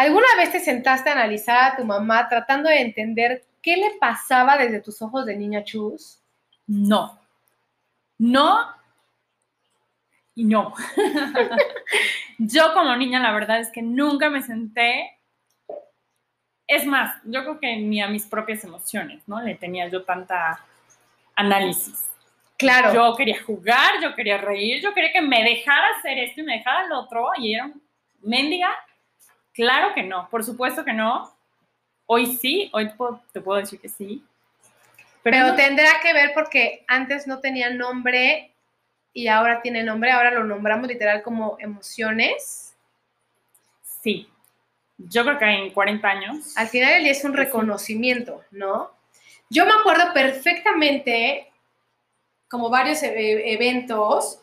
¿Alguna vez te sentaste a analizar a tu mamá tratando de entender qué le pasaba desde tus ojos de niña chus? No. No. Y no. yo como niña, la verdad es que nunca me senté. Es más, yo creo que ni a mis propias emociones, ¿no? Le tenía yo tanta análisis. Claro. Yo quería jugar, yo quería reír, yo quería que me dejara hacer esto y me dejara lo otro. Y era mendiga. Claro que no, por supuesto que no. Hoy sí, hoy te puedo decir que sí. Pero, tendrá que ver porque antes no tenía nombre y ahora tiene nombre, ahora lo nombramos literal como emociones. Sí, yo creo que en 40 años. Al final el día es un reconocimiento, ¿no? Yo me acuerdo perfectamente como varios e-, eventos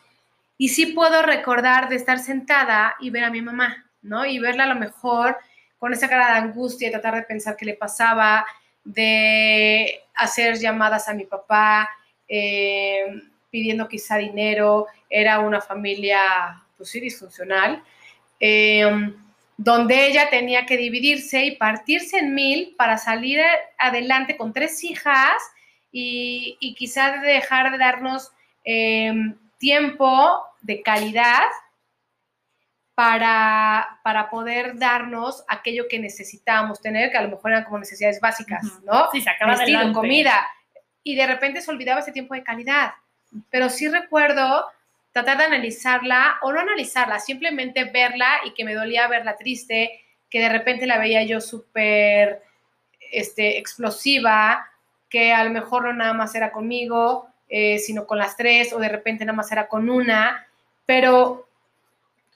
y sí puedo recordar de estar sentada y ver a mi mamá, ¿no? Y verla a lo mejor con esa cara de angustia y tratar de pensar qué le pasaba, de hacer llamadas a mi papá, eh, pidiendo quizá dinero, era una familia, pues sí, disfuncional, em, donde ella tenía que dividirse y partirse en mil para salir adelante con tres hijas y, y quizá dejar de darnos em, tiempo de calidad para, para, poder darnos aquello que necesitábamos tener, que a lo mejor eran como necesidades básicas, ¿no? Sí, se acaba Vestido, comida. Y de repente se olvidaba ese tiempo de calidad. Pero sí recuerdo tratar de analizarla, o no analizarla, simplemente verla y que me dolía verla triste, que de repente la veía yo súper este, explosiva, que a lo mejor no nada más era conmigo, eh, sino con las tres, o de repente nada más era con una, pero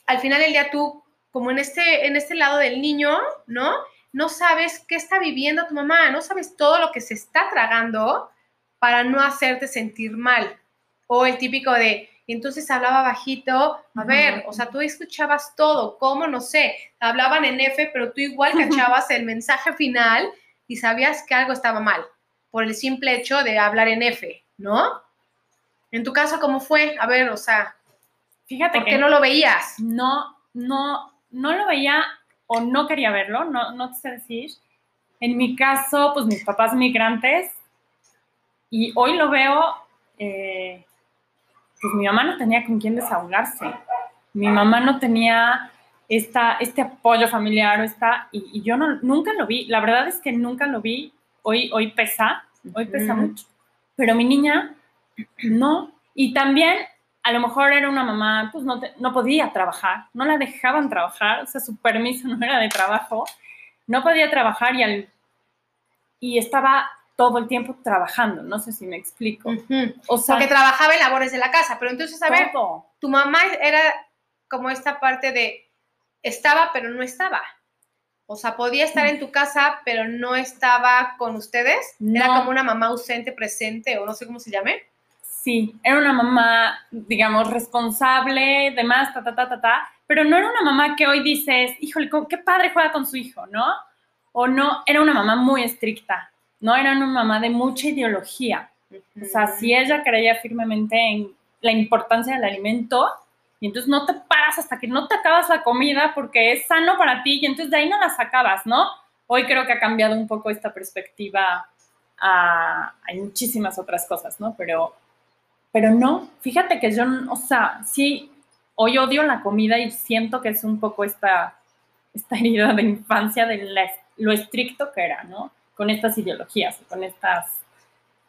al final del día tú, como en este, en este lado del niño, ¿no? No sabes qué está viviendo tu mamá, no sabes todo lo que se está tragando para no hacerte sentir mal. O el típico de, entonces hablaba bajito, a ver, o sea, tú escuchabas todo, ¿cómo? No sé, hablaban en F, pero tú igual cachabas el mensaje final y sabías que algo estaba mal, por el simple hecho de hablar en F, ¿no? En tu caso, ¿cómo fue? A ver, o sea, Fíjate ¿Por qué no lo veías? No, no, no lo veía o no quería verlo, no, no te sé decir. En mi caso, pues mis papás migrantes, y hoy lo veo, eh, pues mi mamá no tenía con quién desahogarse. Mi mamá no tenía esta, este apoyo familiar, esta, y, yo no, nunca lo vi. La verdad es que nunca lo vi. Hoy, hoy pesa, hoy pesa mucho. Pero mi niña, no. Y también a lo mejor era una mamá, pues no, no podía trabajar, no la dejaban trabajar, o sea, su permiso no era de trabajo, no podía trabajar y, al, y estaba todo el tiempo trabajando, no sé si me explico. O sea, Porque trabajaba en labores de la casa, pero entonces, a ver, tu mamá era como esta parte de estaba, pero no estaba. O sea, podía estar en tu casa, pero no estaba con ustedes. Era como una mamá ausente, presente, o no sé cómo se llame. Sí, era una mamá, digamos, responsable, demás, ta, ta, ta, ta, ta, pero no era una mamá que hoy dices, híjole, qué padre juega con su hijo, ¿no? O no, era una mamá muy estricta, no era una mamá de mucha ideología. O sea, si ella creía firmemente en la importancia del alimento, y entonces no te paras hasta que no te acabas la comida porque es sano para ti, y entonces de ahí no la sacabas, ¿no? Hoy creo que ha cambiado un poco esta perspectiva a, hay muchísimas otras cosas, ¿no? Pero pero no, fíjate que yo, o sea, sí, hoy odio la comida y siento que es un poco esta, esta herida de infancia de lo estricto que era, ¿no? Con estas ideologías, con estas...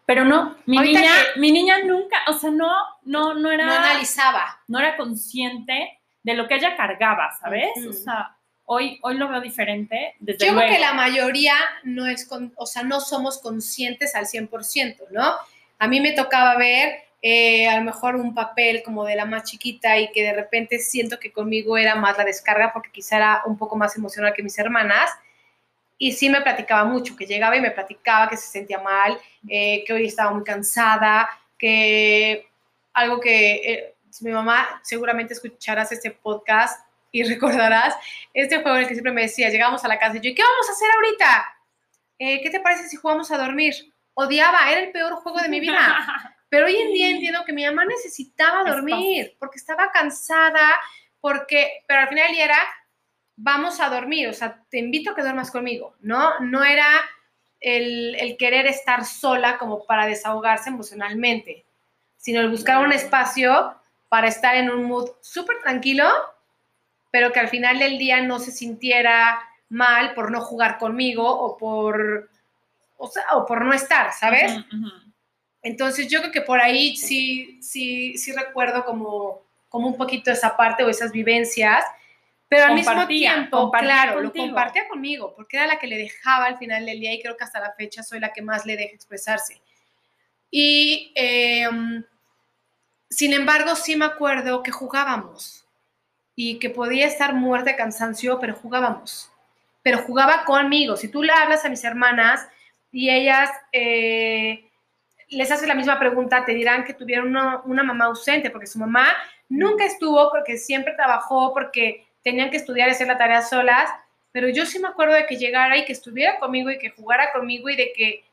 Pero no, mi niña, mi niña nunca, o sea, no, no, no era... No analizaba. No era consciente de lo que ella cargaba, ¿sabes? O sea, hoy, hoy lo veo diferente. Desde Yo creo que la mayoría no es, con, o sea, no somos conscientes al 100%, ¿no? A mí me tocaba ver eh, a lo mejor un papel como de la más chiquita y que de repente siento que conmigo era más la descarga porque quizá era un poco más emocional que mis hermanas. Y sí me platicaba mucho, que llegaba y me platicaba que se sentía mal, eh, que hoy estaba muy cansada, que algo que eh, mi mamá seguramente escucharás este podcast y recordarás este juego en el que siempre me decía, llegamos a la casa y yo, ¿qué vamos a hacer ahorita? ¿Qué te parece si jugamos a dormir? Odiaba, era el peor juego de mi vida. Pero hoy en día entiendo que mi mamá necesitaba dormir porque estaba cansada, porque, pero al final del día era vamos a dormir, o sea, te invito a que duermas conmigo, ¿no? No era el, el querer estar sola como para desahogarse emocionalmente, sino el buscar un espacio para estar en un mood súper tranquilo, pero que al final del día no se sintiera mal por no jugar conmigo o por, o, sea, o por no estar, ¿sabes? Entonces yo creo que por ahí sí, sí, sí recuerdo como, como un poquito esa parte o esas vivencias, pero al mismo tiempo, claro, contigo. lo compartía conmigo, porque era la que le dejaba al final del día y creo que hasta la fecha soy la que más le deja expresarse. Y eh, sin embargo, sí me acuerdo que jugábamos y que podía estar muerta de cansancio, pero jugábamos. Pero jugaba conmigo. Si tú le hablas a mis hermanas y ellas eh, les haces la misma pregunta, te dirán que tuvieron una, una mamá ausente, porque su mamá nunca estuvo, porque siempre trabajó, porque tenían que estudiar y hacer la tarea solas. Pero yo sí me acuerdo de que llegara y que estuviera conmigo y que jugara conmigo y de que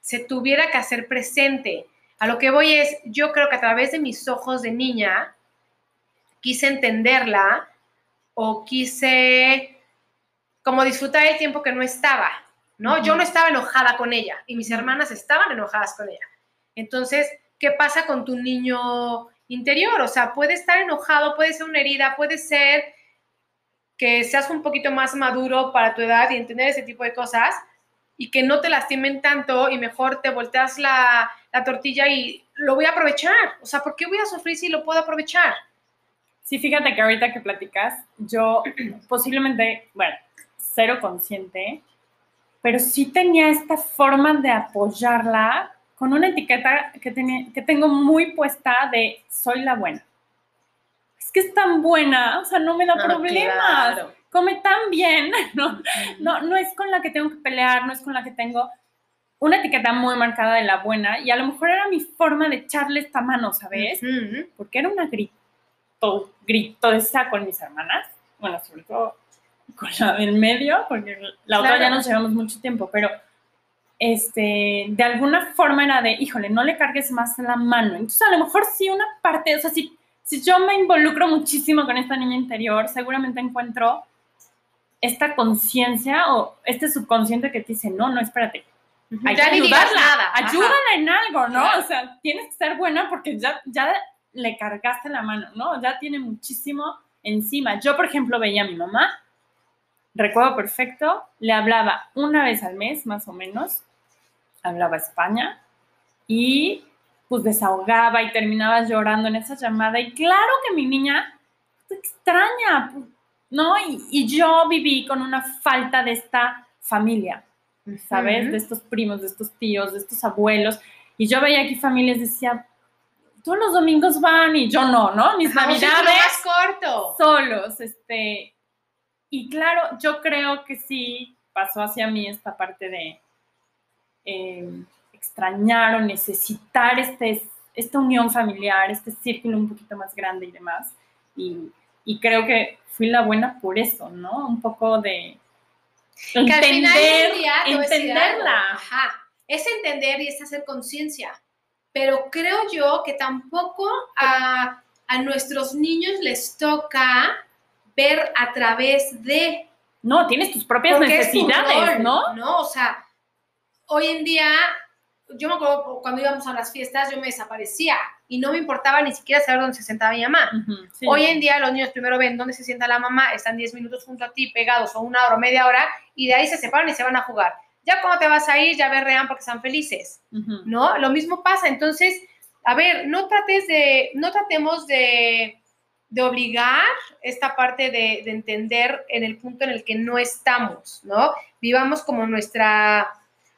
se tuviera que hacer presente. A lo que voy es, yo creo que a través de mis ojos de niña quise entenderla o quise como disfrutar el tiempo que no estaba, ¿no? Yo no estaba enojada con ella y mis hermanas estaban enojadas con ella. Entonces, ¿qué pasa con tu niño interior? O sea, puede estar enojado, puede ser una herida, puede ser que seas un poquito más maduro para tu edad y entender ese tipo de cosas y que no te lastimen tanto y mejor te volteas la, la tortilla y lo voy a aprovechar. O sea, ¿por qué voy a sufrir si lo puedo aprovechar? Sí, fíjate que ahorita que platicas, yo posiblemente, bueno, cero consciente, pero sí tenía esta forma de apoyarla con una etiqueta que, tenía, que tengo muy puesta de soy la buena. Es que es tan buena, o sea, no me da Ah, problemas, claro. come tan bien, ¿no? No, no es con la que tengo que pelear, no es con la que tengo una etiqueta muy marcada de la buena y a lo mejor era mi forma de echarle esta mano, ¿sabes? Ujú. Porque era una grito, gritosa con mis hermanas, bueno, sobre todo con la del medio, porque la otra Claro. ya nos llevamos mucho tiempo, pero este, de alguna forma era de, híjole, no le cargues más la mano. Entonces, a lo mejor sí una parte, o sea, si, si yo me involucro muchísimo con esta niña interior, seguramente encuentro esta conciencia o este subconsciente que te dice, no, no, espérate, hay Ya que ayudarla, nada. Ajá. ayúdala en algo, ¿no? Claro. O sea, tienes que ser buena porque ya, ya le cargaste la mano, ¿no? Ya tiene muchísimo encima. Yo, por ejemplo, veía a mi mamá, recuerdo perfecto, le hablaba una vez al mes, más o menos, hablaba España, y pues desahogaba y terminaba llorando en esa llamada. Y claro que mi niña te extraña, ¿no? Y, y yo viví con una falta de esta familia. ¿sabes? Ujú. De estos primos, de estos tíos, de estos abuelos. Y yo veía aquí familias, decía, todos los domingos van y yo no, ¿no? Mis navidades corto. solos, este. Y claro, yo creo que sí pasó hacia mí esta parte de eh, extrañar o necesitar este, esta unión familiar, este círculo un poquito más grande y demás. Y, y creo que fui la buena por eso, ¿no? Un poco de Que al final entender, del día entenderla. Ajá. Es entender y es hacer conciencia. Pero creo yo que tampoco a, a nuestros niños les toca ver a través de No, tienes tus propias tu necesidades, ¿no? ¿no? O sea, hoy en día, yo me acuerdo cuando íbamos a las fiestas, yo me desaparecía y no me importaba ni siquiera saber dónde se sentaba mi mamá. Sí. Hoy en día los niños primero ven dónde se sienta la mamá, están 10 minutos junto a ti, pegados o una hora o media hora, y de ahí se separan y se van a jugar. Ya cuando te vas a ir, ya berrean porque están felices. ¿no? Lo mismo pasa. Entonces, a ver, no trates de, no tratemos de, de obligar esta parte de, de entender en el punto en el que no estamos, ¿no? Vivamos como nuestra,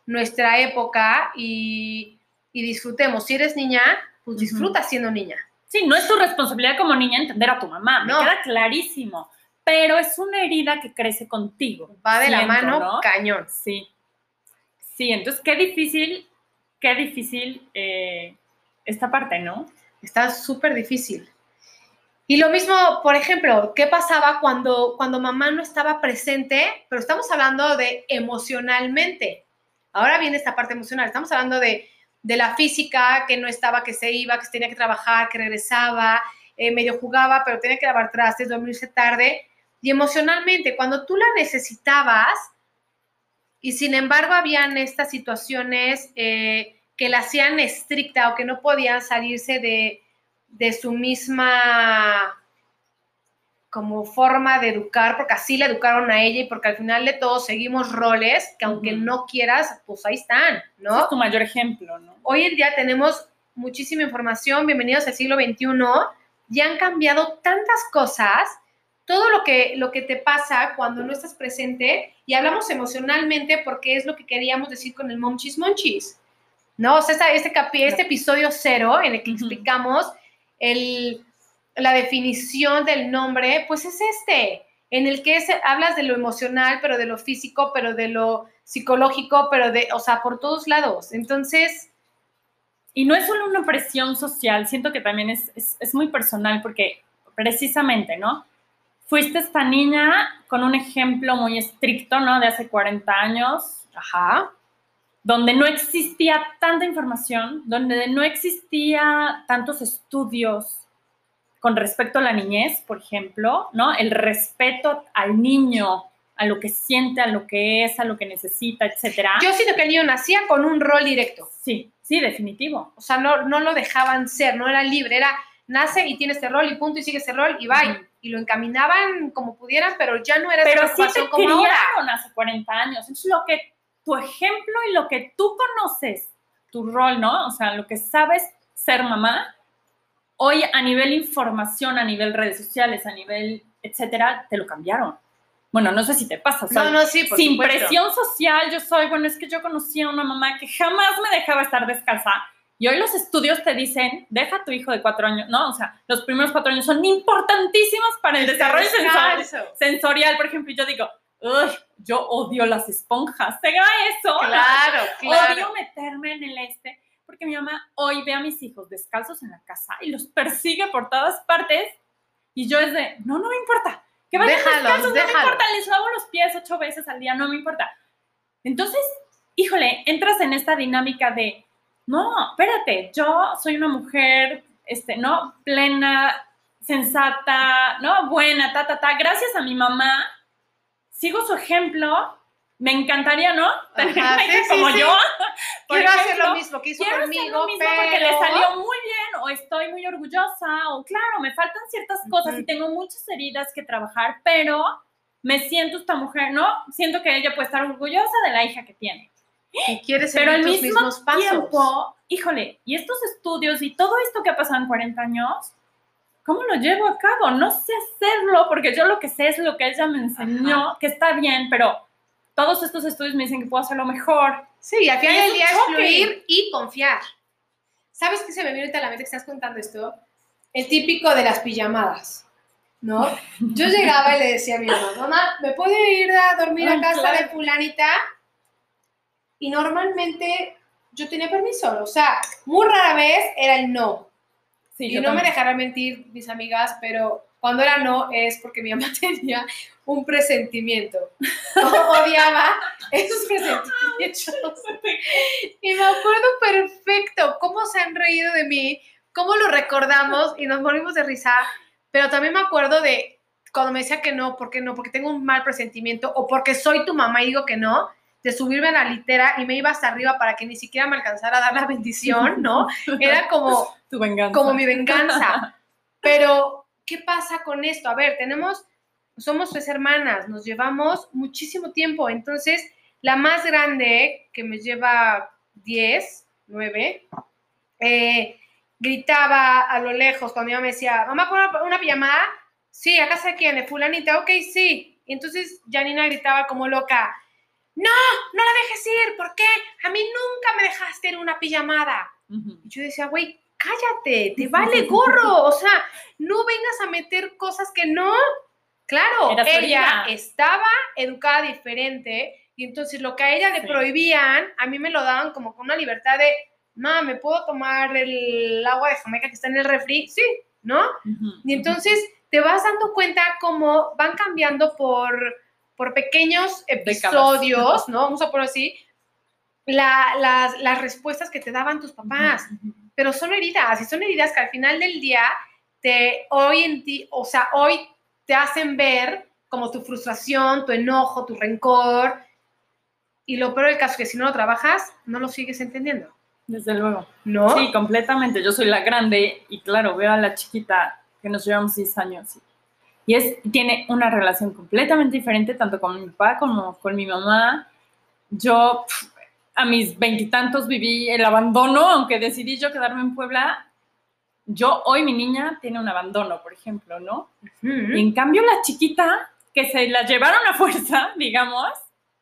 nuestra época y, y disfrutemos. Si eres niña, pues disfruta siendo niña. Sí, no es tu responsabilidad como niña entender a tu mamá, me No. queda clarísimo. Pero es una herida que crece contigo. Va de la mano, ¿no? cañón. Sí. Sí, entonces qué difícil, qué difícil eh, esta parte, ¿no? Está súper difícil. Y lo mismo, por ejemplo, ¿qué pasaba cuando, cuando mamá no estaba presente? Pero estamos hablando de emocionalmente. Ahora viene esta parte emocional. Estamos hablando de, de la física, que no estaba, que se iba, que tenía que trabajar, que regresaba, eh, medio jugaba, pero tenía que lavar trastes, dormirse tarde. Y emocionalmente, cuando tú la necesitabas y sin embargo habían estas situaciones eh, que la hacían estricta o que no podían salirse de, de su misma como forma de educar, porque así la educaron a ella y porque al final de todo seguimos roles que aunque no quieras, pues ahí están, Ese ¿no? es tu mayor ejemplo, ¿no? Hoy en día tenemos muchísima información, bienvenidos al siglo XXI, ya han cambiado tantas cosas, todo lo que, lo que te pasa cuando no estás presente, y hablamos emocionalmente porque es lo que queríamos decir con el Monchis Monchis, ¿no? O sea, este, capi- este episodio cero en el que Ujú. explicamos el, la definición del nombre, pues es este, en el que es- hablas de lo emocional, pero de lo físico, pero de lo psicológico, pero de, o sea, por todos lados. Entonces, Y no es solo una presión social, siento que también es, es, es muy personal porque precisamente, ¿no? Fuiste esta niña con un ejemplo muy estricto, ¿no? De hace 40 años, ajá, donde no existía tanta información, donde no existía tantos estudios con respecto a la niñez, por ejemplo, ¿no? El respeto al niño, a lo que siente, a lo que es, a lo que necesita, etcétera. yo siento que el niño nacía con un rol directo, Sí, sí, definitivo. o sea, no, no lo dejaban ser, no era libre, era nace y tiene este rol y punto y sigue ese rol y. Ujú. Y lo encaminaban como pudieran, pero ya no era esa Pero sí te como ahora. criaron hace 40 años. Es lo que tu ejemplo y lo que tú conoces, tu rol, ¿no? O sea, lo que sabes ser mamá, hoy a nivel información, a nivel redes sociales, a nivel, etcétera, te lo cambiaron. Bueno, no sé si te pasa. o sea, No, no, sí, por sin supuesto. presión social, yo soy, bueno, es que yo conocí a una mamá que jamás me dejaba estar descalza. Y hoy los estudios te dicen, deja a tu hijo de cuatro años, ¿no? O sea, los primeros cuatro años son importantísimos para el desarrollo sensorial sensorial, por ejemplo, yo digo, uy, yo odio las esponjas, ¿se eso? Claro, claro. Odio meterme en el este, porque mi mamá hoy ve a mis hijos descalzos en la casa y los persigue por todas partes, y yo es de, no, no me importa, que vayan Déjalos, descalzos, no me importa, les lavo los pies ocho veces al día, no me importa. Entonces, híjole, entras en esta dinámica de, no, espérate, yo soy una mujer, este, ¿no? Plena, sensata, ¿no? Buena, ta, ta, ta. Gracias a mi mamá, sigo su ejemplo. Me encantaría, ¿no? Tener Ajá, sí, sí, como sí. yo. por Quiero hacer ejemplo. lo mismo que hizo Quiero hacer conmigo, lo mismo pero... porque le salió muy bien o estoy muy orgullosa o claro, me faltan ciertas cosas Ujú. y tengo muchas heridas que trabajar, pero me siento esta mujer, ¿no? Siento que ella puede estar orgullosa de la hija que tiene. Y quieres Pero al mismo mismos pasos. tiempo, híjole, y estos estudios y todo esto que ha pasado en 40 años, ¿cómo lo llevo a cabo? No sé hacerlo porque yo lo que sé es lo que ella me enseñó, que está bien, pero todos estos estudios me dicen que puedo hacerlo mejor. Sí, y al final del día es fluir y confiar. ¿Sabes qué se me viene ahorita a la mente que estás contando esto? El típico de las pijamadas, ¿no? Yo llegaba y le decía a mi mamá, mamá, ¿me puedo ir a dormir a Ah, casa de fulanita? Y normalmente yo tenía permiso, o sea, muy rara vez era el no. Sí, y no me también. dejarán mentir mis amigas, pero cuando era no es porque mi mamá tenía un presentimiento. Odiaba esos presentimientos. Y me acuerdo perfecto cómo se han reído de mí, cómo lo recordamos y nos morimos de risa, pero también me acuerdo de cuando me decía que no, ¿por qué no? Porque tengo un mal presentimiento o porque soy tu mamá y digo que no, de subirme a la litera y me iba hasta arriba para que ni siquiera me alcanzara a dar la bendición, ¿no? Era como, Tu venganza. como mi venganza. Pero, ¿qué pasa con esto? A ver, tenemos, somos tres hermanas, nos llevamos muchísimo tiempo. Entonces, la más grande, que me lleva 10, 9, eh, gritaba a lo lejos cuando mi mamá me decía, mamá, ¿pon una, una pijamada? Sí, ¿a casa de quién? ¿De fulanita? Ok, sí. Y entonces Janina gritaba como loca, no, no la dejes ir, ¿por qué? A mí nunca me dejaste en una pijamada. Ujú. Y yo decía, güey, cállate, te vale gorro. O sea, no vengas a meter cosas que no. Claro, ella estaba educada diferente y entonces lo que a ella le Sí. prohibían, a mí me lo daban como con una libertad de, ma, ¿me puedo tomar el agua de Jamaica que está en el refri? Sí, ¿no? Y entonces te vas dando cuenta cómo van cambiando por, por pequeños episodios, ¿no? Vamos a ponerlo así, la- las, las respuestas que te daban tus papás. Pero son heridas y son heridas que al final del día te hoy en ti, o sea, hoy te hacen ver como tu frustración, tu enojo, tu rencor. Y lo peor del caso es que si no lo trabajas, no lo sigues entendiendo. Desde luego. ¿No? Sí, completamente. Yo soy la grande y claro, veo a la chiquita que nos llevamos 10 años. Y es, tiene una relación completamente diferente tanto con mi papá como con mi mamá. Yo pf, a mis veintitantos viví el abandono, aunque decidí yo quedarme en Puebla. Yo hoy mi niña tiene un abandono, por ejemplo, ¿no? Y en cambio la chiquita, que se la llevaron a fuerza, digamos,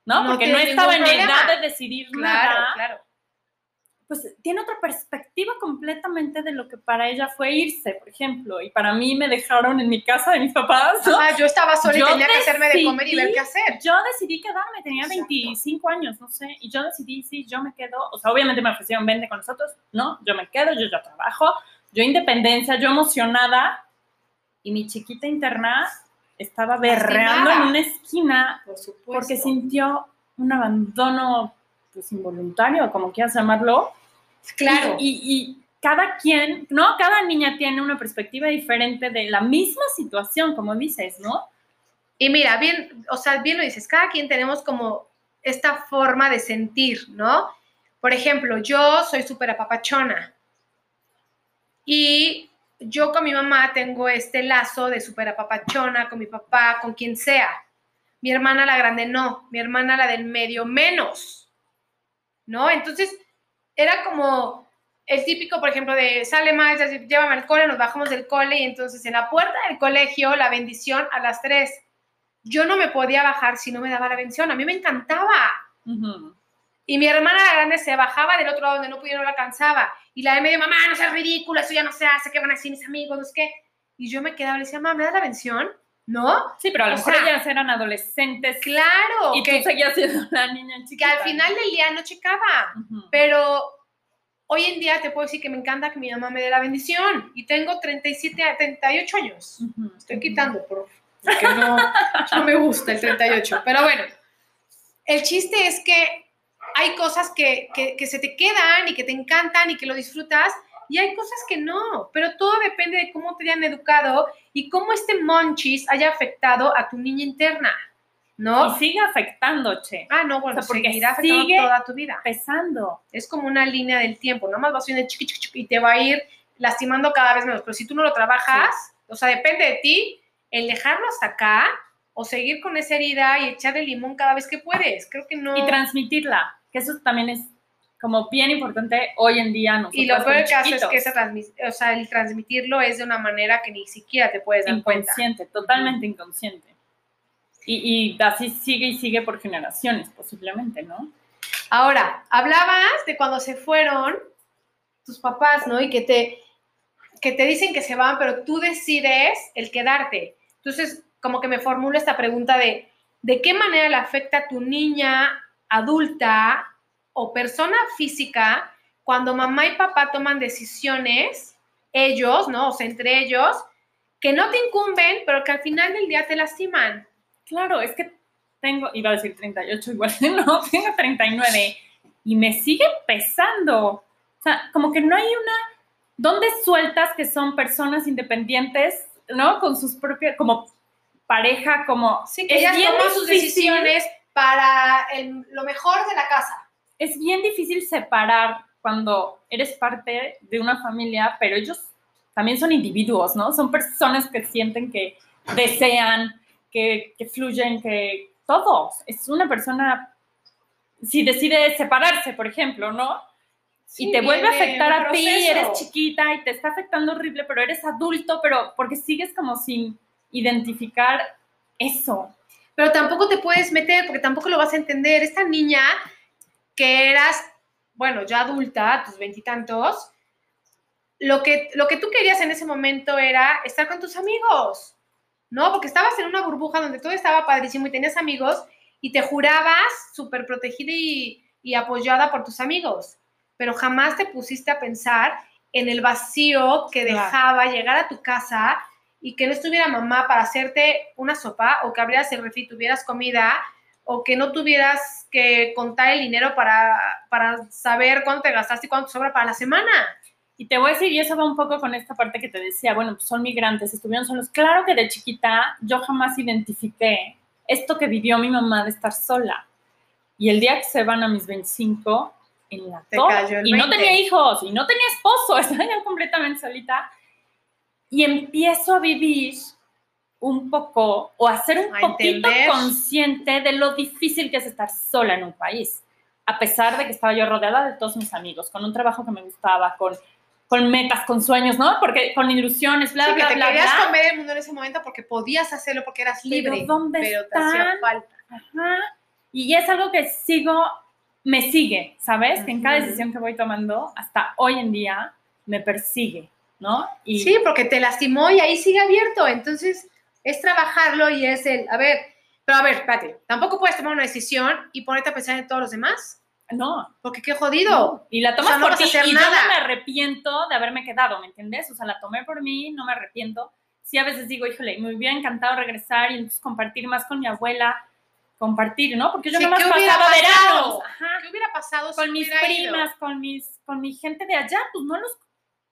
¿no? No Porque no estaba en edad de decidir Claro, nada claro. Pues tiene otra perspectiva completamente de lo que para ella fue irse, por ejemplo, y para mí me dejaron en mi casa de mis papás, ¿no? Ajá, yo estaba sola Yo y tenía que hacerme de comer y ver decidí- qué hacer. Yo decidí quedarme, tenía Exacto. 25 años, no sé, y yo decidí, sí, yo me quedo, o sea, obviamente me ofrecieron, vente con nosotros, no, yo me quedo, yo ya trabajo, yo independencia, yo emocionada, y mi chiquita interna estaba berreando en una esquina Por supuesto. porque sintió un abandono, pues involuntario, como quieras llamarlo, Claro. y, y- cada quien, ¿no? Cada niña tiene una perspectiva diferente de la misma situación, como dices, ¿no? Y mira, bien, o sea, bien lo dices, cada quien tenemos como esta forma de sentir, ¿no? Por ejemplo, yo soy súper apapachona y yo con mi mamá tengo este lazo de súper apapachona, con mi papá, con quien sea. Mi hermana la grande no, mi hermana la del medio menos, ¿no? Entonces, era como el típico, por ejemplo, de sale se- llévame al cole, nos bajamos del cole y entonces en la puerta del colegio la bendición a las tres. Yo no me podía bajar si no me daba la bendición, a mí me encantaba. Y mi hermana la grande se bajaba del otro lado donde no pudiera, no la alcanzaba. Y la de medio, mamá, no seas ridícula, eso ya no se hace, ¿qué van a decir mis amigos? No sé qué. Y yo me quedaba y le decía, mamá, ¿me das la bendición? ¿No? Sí, pero a lo O mejor sea, ellas eran adolescentes Claro, y que, tú seguías siendo la niña que chiquita. al final del día no checaba. Pero hoy en día te puedo decir que me encanta que mi mamá me dé la bendición. Y tengo 37, a 38 años. Estoy quitando por, porque no, no me gusta el 38. Pero bueno, el chiste es que hay cosas que, que, que se te quedan y que te encantan y que lo disfrutas. Y hay cosas que no, pero todo depende de cómo te hayan educado y cómo este monchis haya afectado a tu niña interna, ¿no? Y sigue afectando, che. Ah, no, bueno, O sea, porque seguirá afectando sigue- toda tu vida. Pesando. Es como una línea del tiempo, nada más vas haciendo chiqui, chiqui, chiqui, y te va a ir lastimando cada vez menos. Pero si tú no lo trabajas, o sea, depende de ti el dejarlo hasta acá o seguir con esa herida y echarle limón cada vez que puedes. Creo que no. Y transmitirla, que eso también es como bien importante hoy en día. Nosotros Y lo peor del caso es que esa o sea, el transmitirlo es de una manera que ni siquiera te puedes dar cuenta. inconsciente, totalmente inconsciente. Y, y así sigue y sigue por generaciones, posiblemente, ¿no? Ahora, hablabas de cuando se fueron tus papás, ¿no? Y que te, que te dicen que se van, pero tú decides el quedarte. Entonces, como que me formulo esta pregunta de, ¿de qué manera le afecta a tu niña adulta o persona física cuando mamá y papá toman decisiones, ellos, ¿no? O sea, entre ellos, que no te incumben, pero que al final del día te lastiman? Claro, es que tengo, iba a decir 38 igual, no, tengo 39 y me sigue pesando. O sea, como que no hay una... ¿Dónde sueltas que son personas independientes, ¿no? Con sus propias, como pareja, como... Sí, que ellas toman sus decisiones para el- lo mejor de la casa. Es bien difícil separar cuando eres parte de una familia, pero ellos también son individuos, ¿no? Son personas que sienten que desean, que, que fluyen, que todo. Es una persona, si decide separarse, por ejemplo, ¿no? y te vuelve a afectar a ti, eres chiquita y te está afectando horrible, pero eres adulto, pero porque sigues como sin identificar eso. Pero tampoco te puedes meter porque tampoco lo vas a entender. Esta niña que eras, bueno, ya adulta, tus veintitantos, lo que, lo que tú querías en ese momento era estar con tus amigos, ¿no? Porque estabas en una burbuja donde todo estaba padrísimo y tenías amigos y te jurabas súper protegida y, y apoyada por tus amigos, pero jamás te pusiste a pensar en el vacío que dejaba llegar a tu casa y que no estuviera mamá para hacerte una sopa o que abrieras el refri y tuvieras comida o que no tuvieras que contar el dinero para, para saber cuánto te gastaste y cuánto sobra para la semana. Y te voy a decir, y eso va un poco con esta parte que te decía, bueno, pues son migrantes, estuvieron solos. Claro que de chiquita yo jamás identifiqué esto que vivió mi mamá de estar sola. Y el día que se van a mis 25, en la torre, y no 20. tenía hijos, y no tenía esposo, estaba ya completamente solita. Y empiezo a vivir un poco, o a ser un A poquito entender. consciente de lo difícil que es estar sola en un país. A pesar de que estaba yo rodeada de todos mis amigos, con un trabajo que me gustaba, con, con metas, con sueños, ¿no? Porque con ilusiones, bla, Sí, bla, que te bla, querías bla. comer el mundo en ese momento porque podías hacerlo porque eras Pero libre. ¿dónde pero te hacía están? falta. Ajá. Y es algo que sigo, me sigue, ¿sabes? Que en cada decisión que voy tomando, hasta hoy en día, me persigue, ¿no? Y Sí, porque te lastimó y ahí sigue abierto. Entonces, es trabajarlo y es el, a ver, pero a ver, espérate, tampoco puedes tomar una decisión y ponerte a pensar en todos los demás, no, porque qué jodido. Y la tomas O sea, no por ti y yo no me arrepiento de haberme quedado, ¿me entiendes? O sea, la tomé por mí, no me arrepiento. Sí, a veces digo, híjole, me hubiera encantado regresar y entonces compartir más con mi abuela, compartir, ¿no? Porque yo Sí, nomás ¿qué pasaba pasado? veranos, ajá, ¿Qué hubiera pasado si con mis ido? primas, con mis, con mi gente de allá, pues no los,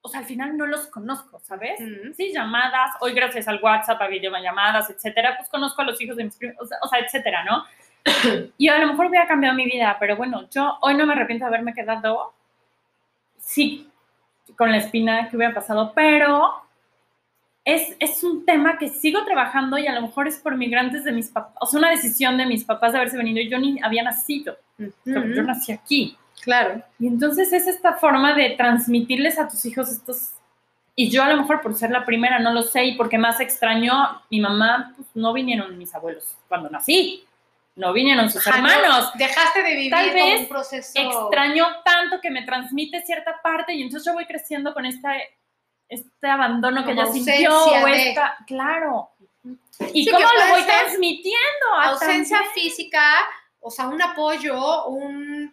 o sea, al final no los conozco, ¿sabes? Ujú. Sí, llamadas, hoy gracias al WhatsApp, a videollamadas, etcétera, pues conozco a los hijos de mis primos, o sea, etcétera, ¿no? Y a lo mejor hubiera cambiado mi vida, pero bueno, yo hoy no me arrepiento de haberme quedado, sí, con la espina que hubiera pasado, pero es, es un tema que sigo trabajando y a lo mejor es por migrantes de mis papás, o sea, una decisión de mis papás de haberse venido, yo ni había nacido, Ujú. yo nací aquí. Claro. Y entonces es esta forma de transmitirles a tus hijos estos... Y yo a lo mejor por ser la primera no lo sé y porque más extrañó, mi mamá, pues no vinieron mis abuelos cuando nací, no vinieron sus Ajá, no, hermanos. Dejaste de vivir Tal vez un proceso. Extrañó tanto que me transmite cierta parte y entonces yo voy creciendo con esta, este abandono que ella sintió o de- esta... Claro. ¿Y Sí, cómo lo voy transmitiendo? ausencia también? física, o sea, un apoyo, un,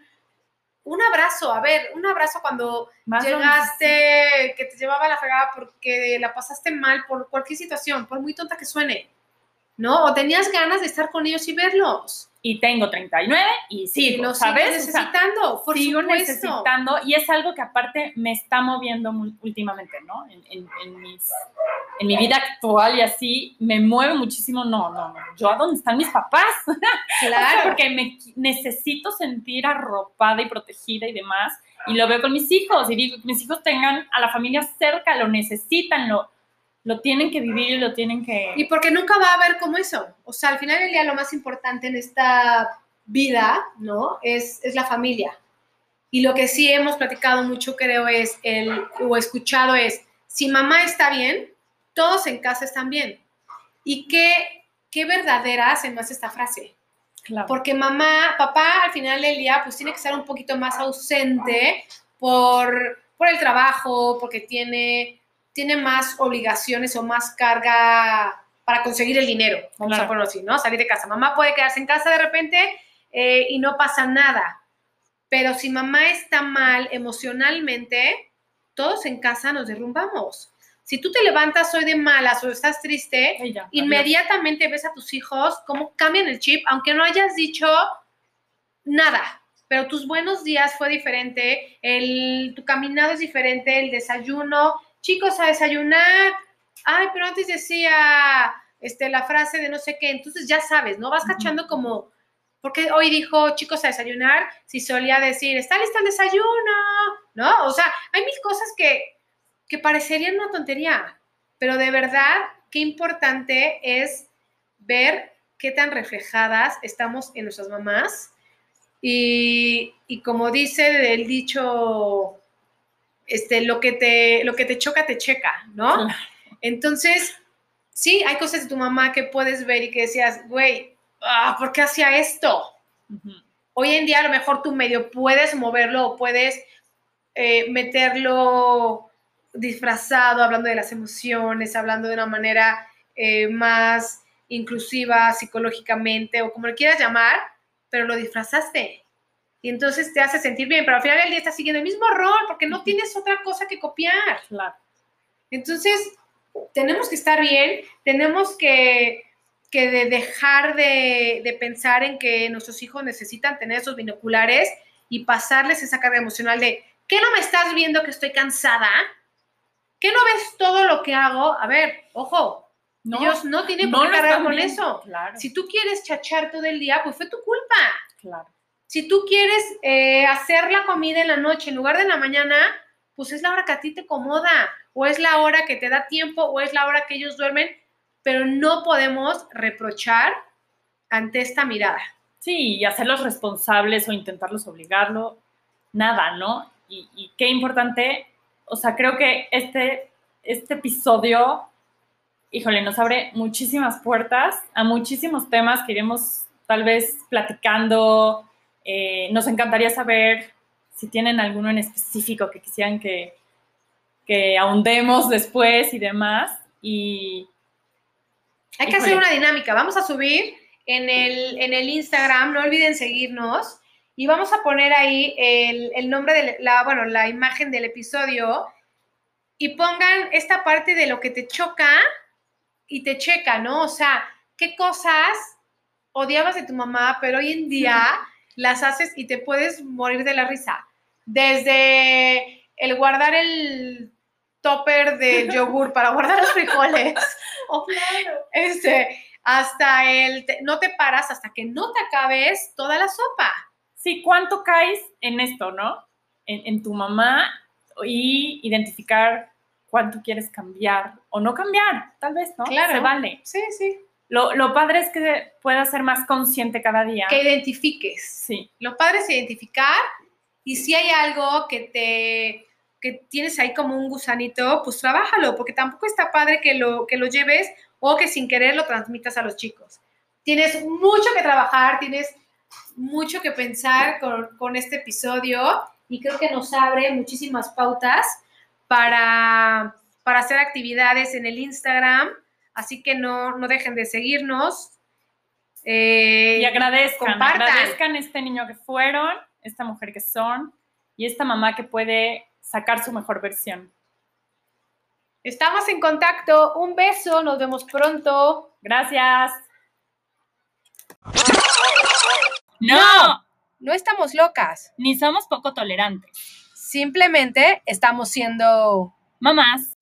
un abrazo. A ver, un abrazo cuando Más llegaste, que te llevaba la fregada porque la pasaste mal por cualquier situación, por muy tonta que suene, ¿no? O tenías ganas de estar con ellos y verlos. Y tengo 39 y Y sigo, lo ¿sabes? sigues O sea, necesitando, por sigo supuesto. necesitando y es algo que aparte me está moviendo últimamente, ¿no? En, en- en mis- en mi vida actual y así me mueve muchísimo, no, no, no, yo a dónde están mis papás, Claro. porque me necesito sentir arropada y protegida y demás, y lo veo con mis hijos, y digo, que mis hijos tengan a la familia cerca, lo necesitan, lo, lo tienen que vivir y lo tienen que... Y porque nunca va a haber como eso. O sea, al final del día lo más importante en esta vida, ¿no? Es, es la familia. Y lo que sí hemos platicado mucho, creo, es el, o escuchado es, si mamá está bien, todos en casa están bien. Y qué, qué verdadera hace más esta frase. Claro. Porque mamá, papá al final del día pues tiene que estar un poquito más ausente por, por el trabajo, porque tiene, tiene más obligaciones o más carga para conseguir el dinero, vamos Claro. a ponerlo así, ¿no? Salir de casa. Mamá puede quedarse en casa de repente eh, y no pasa nada. Pero si mamá está mal emocionalmente, todos en casa nos derrumbamos. Si tú te levantas hoy de malas o estás triste, inmediatamente ves a tus hijos cómo cambian el chip, aunque no hayas dicho nada, pero tus buenos días fue diferente, el, tu caminado es diferente, el desayuno, chicos a desayunar, ay, pero antes decía este, la frase de no sé qué, entonces ya sabes, ¿no? Vas cachando como, porque hoy dijo chicos a desayunar, si solía decir, está listo el desayuno, ¿no? O sea, hay mil cosas que, que parecerían una tontería, pero de verdad, qué importante es ver qué tan reflejadas estamos en nuestras mamás. Y, y como dice el dicho, este, lo, que te, lo que te choca, te checa, ¿no? Claro. Entonces, sí, hay cosas de tu mamá que puedes ver y que decías, güey, ah, ¿por qué hacía esto? Hoy en día a lo mejor tú medio puedes moverlo o puedes eh, meterlo disfrazado, hablando de las emociones, hablando de una manera eh, más inclusiva psicológicamente o como lo quieras llamar, pero lo disfrazaste. Y entonces te hace sentir bien, pero al final del día estás siguiendo el mismo rol porque no tienes otra cosa que copiar. Claro. Entonces, tenemos que estar bien, tenemos que, que de dejar de, de pensar en que nuestros hijos necesitan tener esos binoculares y pasarles esa carga emocional de ¿Qué no me estás viendo que estoy cansada? ¿Qué no ves todo lo que hago? A ver, ojo, No, ellos no tienen por qué cargar con viendo. eso. Claro, Si tú quieres chachar todo el día, pues fue tu culpa. claro. Si tú quieres eh, hacer la comida en la noche en lugar de en la mañana, pues es la hora que a ti te acomoda, o es la hora que te da tiempo, o es la hora que ellos duermen, pero no podemos reprochar ante esta mirada. Sí, y hacerlos responsables o intentarlos obligarlo, nada, ¿no? Y, y qué importante, o sea, creo que este, este episodio, híjole, nos abre muchísimas puertas a muchísimos temas que iremos tal vez platicando. Eh, nos encantaría saber si tienen alguno en específico que quisieran que, que ahondemos después y demás. Y Hay que Híjole. hacer una dinámica. Vamos a subir en el, en el Instagram, no olviden seguirnos, y vamos a poner ahí el, el nombre de la, bueno, la imagen del episodio, y pongan esta parte de lo que te choca y te checa, ¿no? O sea, qué cosas odiabas de tu mamá, pero hoy en día las haces y te puedes morir de la risa. Desde el guardar el topper de yogur para guardar los frijoles, o este, hasta el, te- no te paras hasta que no te acabes toda la sopa. Sí, ¿cuánto caes en esto, no? En, en tu mamá y identificar cuánto quieres cambiar o no cambiar, tal vez, ¿no? Claro. Se vale. Sí, sí. Lo, lo padre es que puedas ser más consciente cada día. Que identifiques. Sí, Lo padre es identificar y si hay algo que te que tienes ahí como un gusanito, pues trabájalo, porque tampoco está padre que lo, que lo lleves o que sin querer lo transmitas a los chicos. Tienes mucho que trabajar, tienes mucho que pensar con, con este episodio y creo que nos abre muchísimas pautas para, para hacer actividades en el Instagram, así que no, no dejen de seguirnos. Eh, y agradezcan, compartan. agradezcan este niño que fueron, esta mujer que son y esta mamá que puede sacar su mejor versión. Estamos en contacto. Un beso. Nos vemos pronto. Gracias. No, No estamos locas. ni somos poco tolerantes. Simplemente estamos siendo Mamás.